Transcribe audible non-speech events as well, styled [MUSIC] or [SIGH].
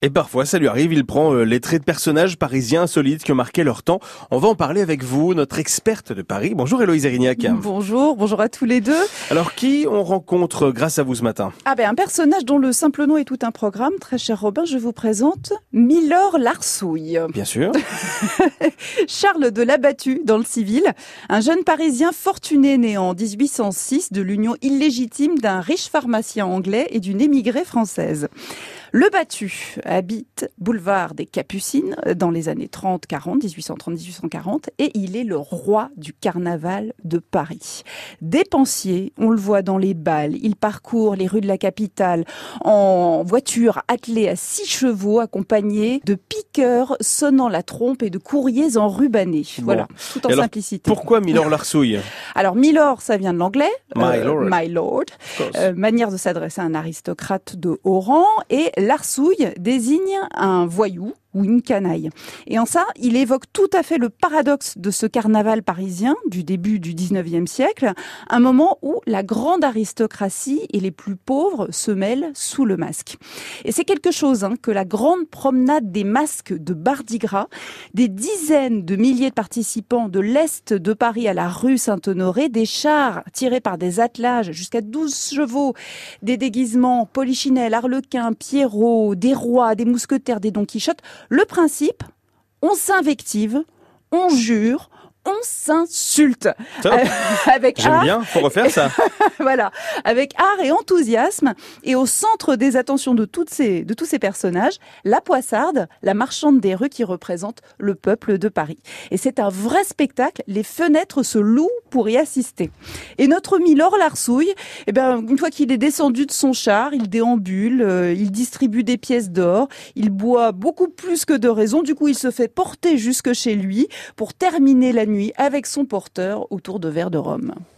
Et parfois, ça lui arrive, il prend euh, les traits de personnages parisiens insolites qui ont marqué leur temps. On va en parler avec vous, notre experte de Paris. Bonjour Héloïse Erignac. Bonjour, bonjour à tous les deux. Alors, qui on rencontre grâce à vous ce matin? Ah ben, un personnage dont le simple nom est tout un programme. Très cher Robin, je vous présente Milor Larsouille. Bien sûr. [LAUGHS] Charles de Labattu, dans le civil, un jeune Parisien fortuné né en 1806 de l'union illégitime d'un riche pharmacien anglais et d'une émigrée française. Le battu habite boulevard des Capucines dans les années 30, 40, 1830-1840 et il est le roi du carnaval de Paris. Dépensier, on le voit dans les balles, il parcourt les rues de la capitale en voiture attelée à six chevaux accompagné de piqueurs sonnant la trompe et de courriers enrubanés. Voilà, tout en simplicité. Pourquoi Milord Larsouille [LAUGHS] Alors Milord, ça vient de l'anglais. My euh, lord. My lord. Euh, manière de s'adresser à un aristocrate de haut rang et l'arsouille désigne un voyou ou une canaille. Et en ça, il évoque tout à fait le paradoxe de ce carnaval parisien du début du 19e siècle, un moment où la grande aristocratie et les plus pauvres se mêlent sous le masque. Et c'est quelque chose hein, que la grande promenade des masques de Bardigras, des dizaines de milliers de participants de l'Est de Paris à la rue Saint-Honoré, des chars tirés par des attelages jusqu'à 12 chevaux, des déguisements, polichinelles, arlequins, pierrots, des rois, des mousquetaires, des Don Quichotte, le principe, on s'invective, on jure, on s'insulte. Euh, [LAUGHS] avec J'aime bien, faut refaire ça. [LAUGHS] voilà, avec art et enthousiasme. Et au centre des attentions de, toutes ces, de tous ces personnages, la poissarde, la marchande des rues qui représente le peuple de Paris. Et c'est un vrai spectacle. Les fenêtres se louent pour y assister. Et notre Milord Larsouille, eh ben, une fois qu'il est descendu de son char, il déambule, euh, il distribue des pièces d'or, il boit beaucoup plus que de raison. Du coup, il se fait porter jusque chez lui pour terminer la avec son porteur autour de verres de rhum.